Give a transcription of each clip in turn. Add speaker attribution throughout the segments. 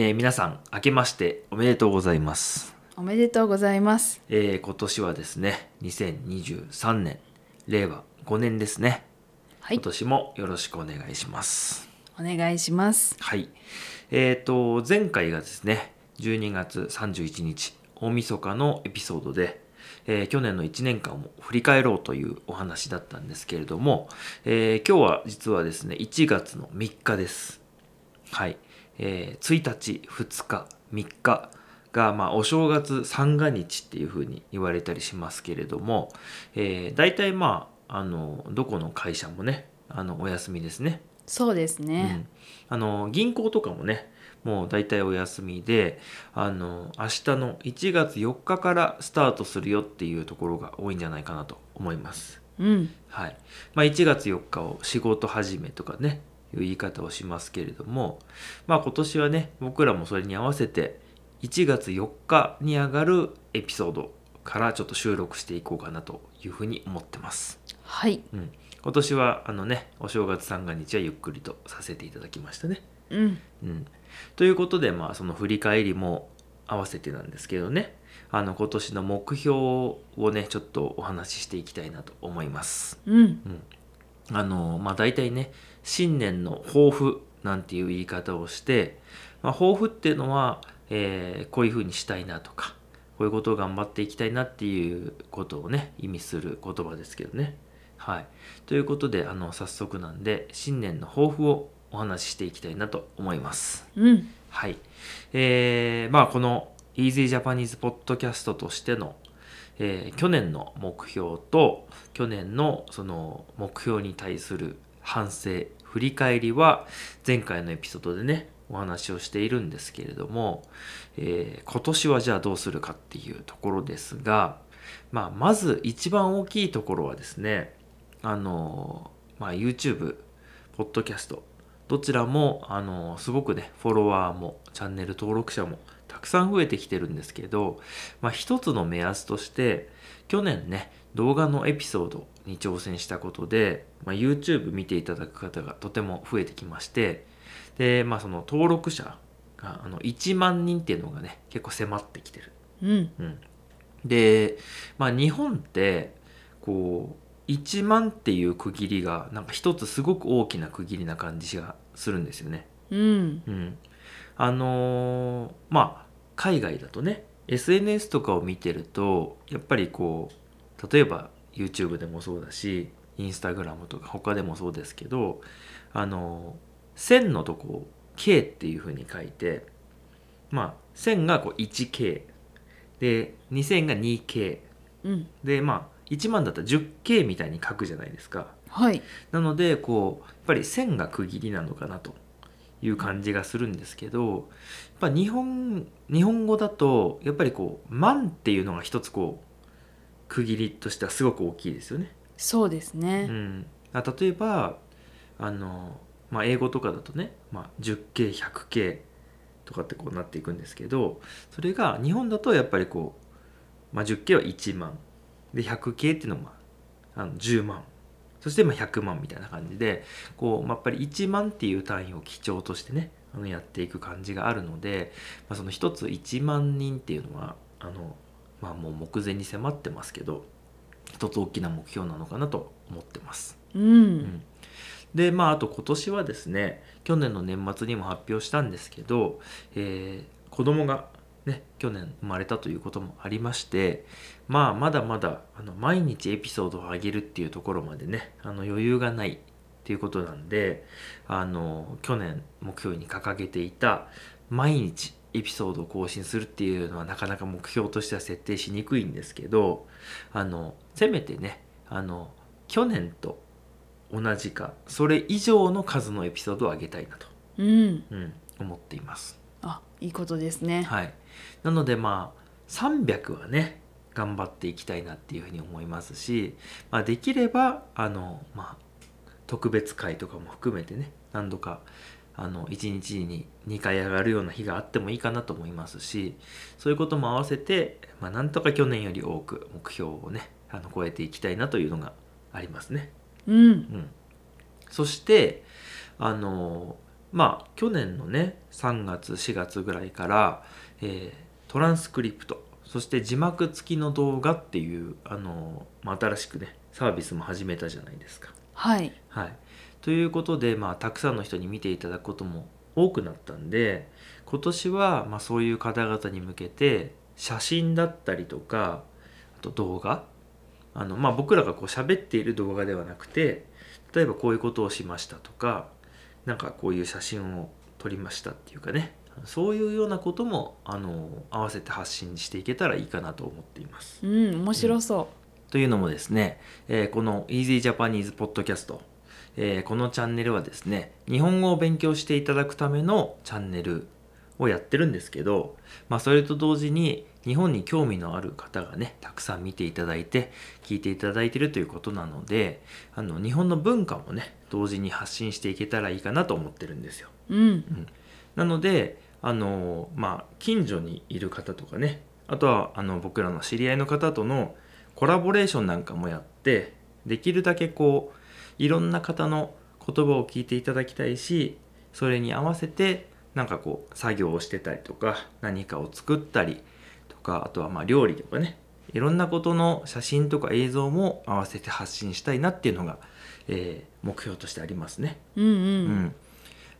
Speaker 1: えー皆さん明けましておめでとうございます、
Speaker 2: おめでとうございます。
Speaker 1: えー今年はですね2023年令和5年ですね、
Speaker 2: はい。
Speaker 1: 今、年もよろしくお願いします。
Speaker 2: お願いします。
Speaker 1: はい。えっ、と前回がですね12月31日大晦日のエピソードでえー去年の1年間を振り返ろうというお話だったんですけれども、えー今日は実はですね1月の3日です。はい、えー1日2日3日が、まあ、お正月三が日っていうふうに言われたりしますけれども、えー、大体まああのどこの会社もねあのお休みですね
Speaker 2: そうです
Speaker 1: う
Speaker 2: ね。
Speaker 1: ん、あの銀行とかもねもう大体お休みであの明日の1月4日からスタートするよっていうところが多いんじゃないかなと思います。
Speaker 2: うん、
Speaker 1: はいまあ、1月4日を仕事始めとかねいう言い方をしますけれども、まあ、今年はね僕らもそれに合わせて1月4日に上がるエピソードからちょっと収録していこうかなというふうに思ってます。
Speaker 2: はい、
Speaker 1: うん、今年はあのねお正月三が日はゆっくりとさせていただきましたね。
Speaker 2: うん、
Speaker 1: うん、ということでまあその振り返りも合わせてなんですけどね。あの今年の目標をねちょっとお話ししていきたいなと思います。
Speaker 2: うん、
Speaker 1: あのまあ大体ね新年の抱負なんていう言い方をして、まあ、抱負っていうのは、えーこういうふうにしたいなとかこういうことを頑張っていきたいなっていうことをね意味する言葉ですけどね。はい、ということであの早速なんで新年の抱負をお話ししていきたいなと思います。
Speaker 2: うん、
Speaker 1: はい。えーまあこの Easy Japanese Podcast としての、えー去年の目標と去年のその目標に対する反省振り返りは前回のエピソードでねお話をしているんですけれども、えー今年はじゃあどうするかっていうところですが、まあ、まず一番大きいところはですねあの、まあ、YouTube ポッドキャストどちらもあのすごくねフォロワーもチャンネル登録者もたくさん増えてきてるんですけど、まあ、一つの目安として去年ね動画のエピソードに挑戦したことで、まあ、YouTube 見ていただく方がとても増えてきましてで、まあ、その登録者があの1万人っていうのがね結構迫ってきてる。
Speaker 2: うん、
Speaker 1: うん、で、まあ、日本ってこう1万っていう区切りがなんか一つすごく大きな区切りな感じがするんですよね。
Speaker 2: うん、
Speaker 1: うん、あのーまあ海外だとね SNS とかを見てるとやっぱりこう例えば YouTube でもそうだし Instagram とか他でもそうですけどあのー1000のとこを K っていうふうに書いてまあ1000がこう 1K で2000が 2K
Speaker 2: うん、
Speaker 1: でまあ1万だったら 10K みたいに書くじゃないですか。
Speaker 2: はい、
Speaker 1: なのでこうやっぱり線が区切りなのかなという感じがするんですけどやっぱ日本日本語だとやっぱりこう「万」っていうのが一つこう区切りとしてはすごく大きいですよね。
Speaker 2: そうです
Speaker 1: う
Speaker 2: ね。
Speaker 1: ん、あ例えばあの、まあ、英語とかだとね、まあ、10K100K とかってこうなっていくんですけどそれが日本だとやっぱりこう、まあ、10K は1万で 100K っていうのはまああの10万そしてまあ100万みたいな感じでこう、まあ、やっぱり1万っていう単位を基調としてねあのやっていく感じがあるので、まあ、その一つ1万人っていうのはあの、まあ、もう目前に迫ってますけど一つ大きな目標なのかなと思ってます。
Speaker 2: うん、
Speaker 1: でまああと今年はですね去年の年末にも発表したんですけど、えー子供がね去年生まれたということもありましてまあまだまだあの毎日エピソードを上げるっていうところまでねあの余裕がないっていうことなんであの去年目標に掲げていた毎日エピソードを更新するっていうのはなかなか目標としては設定しにくいんですけどあのせめてねあの去年と同じかそれ以上の数のエピソードを上げたいなと、
Speaker 2: うん、
Speaker 1: うん、思っています。
Speaker 2: あ、いいことですね。
Speaker 1: はい、なのでまあ300はね頑張っていきたいなっていうふうに思いますし、まあ、できればあの、まあ、特別会とかも含めてね何度かあの1日に2回上がるような日があってもいいかなと思いますしそういうことも合わせて、まあ、なんとか去年より多く目標をねあの超えていきたいなというのがありますね。
Speaker 2: うん、
Speaker 1: うん、そしてあのまあ去年のね3月4月ぐらいから、えートランスクリプトそして字幕付きの動画っていうあの、まあ、新しくねサービスも始めたじゃないですか。
Speaker 2: はい
Speaker 1: はい、ということで、まあ、たくさんの人に見ていただくことも多くなったんで今年は、まあ、そういう方々に向けて写真だったりとかあと動画あの、まあ、僕らがこう喋っている動画ではなくて例えばこういうことをしましたとかなんかこういう写真を撮りましたっていうかね。そういうようなこともあの合わせて発信していけたらいいかなと思っています。
Speaker 2: うん面白そ
Speaker 1: というのもですね、えーこの Easy Japanese Podcast、えーこのチャンネルはですね、日本語を勉強していただくためのチャンネルをやってるんですけど、まあそれと同時に日本に興味のある方がね、たくさん見ていただいて、聞いていただいてるということなので、あの日本の文化もね、同時に発信していけたらいいかなと思ってるんですよ。
Speaker 2: ううん
Speaker 1: なのであのまあ近所にいる方とかねあとはあの僕らの知り合いの方とのコラボレーションなんかもやってできるだけこういろんな方の言葉を聞いていただきたいしそれに合わせてなんかこう作業をしてたりとか何かを作ったりとかあとはまあ料理とかね。いろんなことの写真とか映像も合わせて発信したいなっていうのが、えー目標としてありますね。
Speaker 2: うんう
Speaker 1: うん。ん、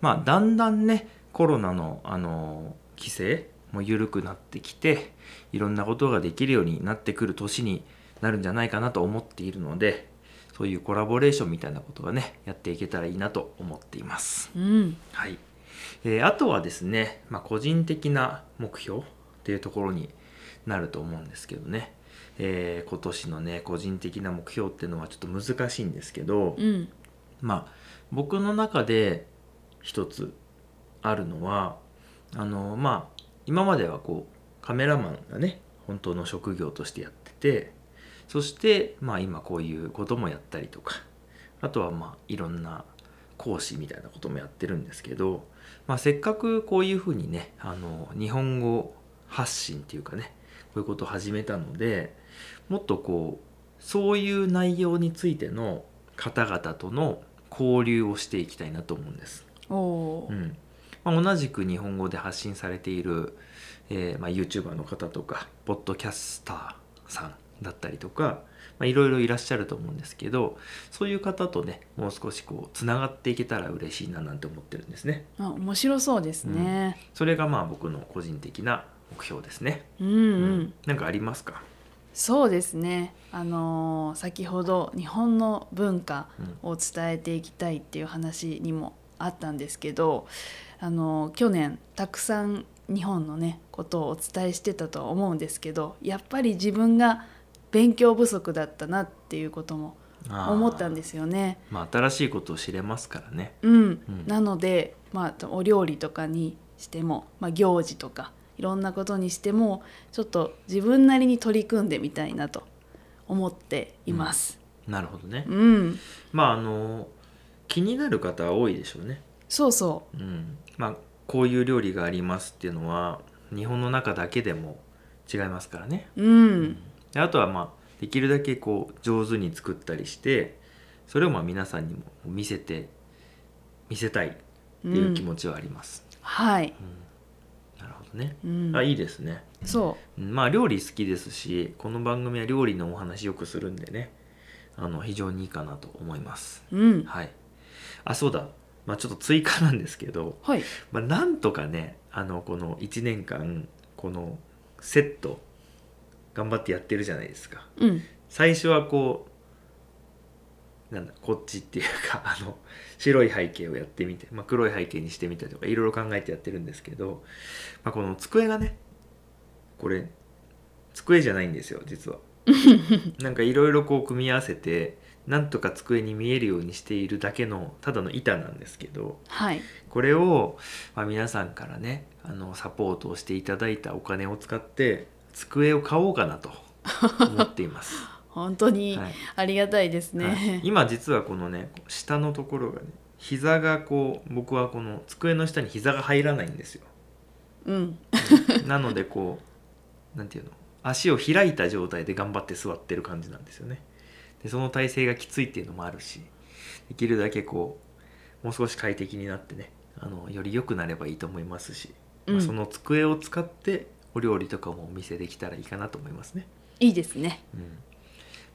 Speaker 1: まあだんだんねコロナの、あの規制も緩くなってきていろんなことができるようになってくる年になるんじゃないかなと思っているのでそういうコラボレーションみたいなことがねやっていけたらいいなと思っています。
Speaker 2: うん。
Speaker 1: はいえーあとはですね、まあ、個人的な目標っていうところになると思うんですけどね、えー今年のね個人的な目標っていうのはちょっと難しいんですけど、
Speaker 2: うん。
Speaker 1: まあ僕の中で一つあるのはあのまあ今まではこうカメラマンがね本当の職業としてやっててそしてまあ今こういうこともやったりとかあとはまあいろんな講師みたいなこともやってるんですけど、まあ、せっかくこういうふうにねあの日本語発信っていうかねこういうことを始めたのでもっとこうそういう内容についての方々との交流をしていきたいなと思うんです。うんまあ、同じく日本語で発信されている、えーまあ、YouTuber の方とかポッドキャスターさんだったりとかまあいろいろいらっしゃると思うんですけどそういう方とねもう少しこうつながっていけたら嬉しいななんて思ってるんですね。
Speaker 2: あ面白そうですね。
Speaker 1: それがまあ僕の個人的な目標ですね。
Speaker 2: うんうん。
Speaker 1: なんかありますか、
Speaker 2: そうですね。あのー先ほど日本の文化
Speaker 1: うん。
Speaker 2: を伝えていきたいっていう話にもあったんですけどあの去年たくさん日本のねことをお伝えしてたとは思うんですけどやっぱり自分が勉強不足だったなっていうことも思ったんですよね。
Speaker 1: まあ、新しいことを知れますからね。
Speaker 2: うん
Speaker 1: うん
Speaker 2: なので、まあ、お料理とかにしても、まあ、行事とかいろんなことにしてもちょっと自分なりに取り組んでみたいなと思っています。
Speaker 1: なるほどね。
Speaker 2: うん、
Speaker 1: まああの気になる方は多いでしょうね。
Speaker 2: そうそ
Speaker 1: うん、まあこういう料理がありますっていうのは日本の中だけでも違いますからね。
Speaker 2: う。うん、
Speaker 1: であとはまあできるだけこう上手に作ったりしてそれをまあ皆さんにも見せて見せたいっていう気持ちはあります。
Speaker 2: はい。
Speaker 1: なるほどね。
Speaker 2: うん
Speaker 1: あ、いいですね。
Speaker 2: そ
Speaker 1: うんまあ料理好きですしこの番組は料理のお話よくするんでねあの非常にいいかなと思います。
Speaker 2: う。うん。
Speaker 1: はい。あそうだ。まあちょっと追加なんですけど、
Speaker 2: はい。
Speaker 1: まあ、なんとかねあのこの1年間このセット頑張ってやってるじゃないですか
Speaker 2: うん。
Speaker 1: 最初はこうなんだこっちっていうか あの白い背景をやってみて、まあ、黒い背景にしてみたりとかいろいろ考えてやってるんですけど、まあ、この机がねこれ机じゃないんですよ実は なんかいろいろこう組み合わせてなんとか机に見えるようにしているだけのただの板なんですけど
Speaker 2: はい。
Speaker 1: これを、まあ、皆さんからねあのサポートをしていただいたお金を使って机を買おうかなと思っています。
Speaker 2: 本当に
Speaker 1: はい
Speaker 2: ありがたいですね。
Speaker 1: はい今実はこのね下のところがね膝がこう僕はこの机の下に膝が入らないんですよ。
Speaker 2: うん。
Speaker 1: なのでこうなんていうの足を開いた状態で頑張って座ってる感じなんですよね。でその体勢がきついっていうのもあるしできるだけこうもう少し快適になってねあのより良くなればいいと思いますし、
Speaker 2: うん
Speaker 1: まあその机を使ってお料理とかもお見せできたらいいかなと思いますね。
Speaker 2: いいですね
Speaker 1: うん、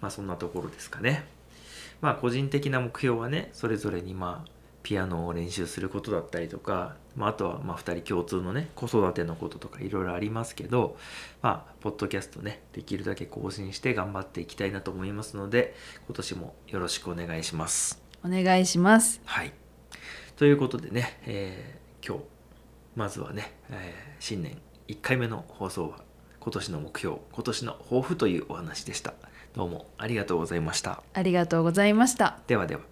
Speaker 1: まあそんなところですかね。まあ個人的な目標はねそれぞれにまあピアノを練習することだったりとか、まあ、あとはまあ2人共通のね子育てのこととかいろいろありますけどまあポッドキャストねできるだけ更新して頑張っていきたいなと思いますので今年もよろしくお願いします。
Speaker 2: お願いします
Speaker 1: はい。ということでね、えー今日まずはね、えー新年1回目の放送は今年の目標今年の抱負というお話でした。どうもありがとうございました。
Speaker 2: ありがとうございました
Speaker 1: ではでは。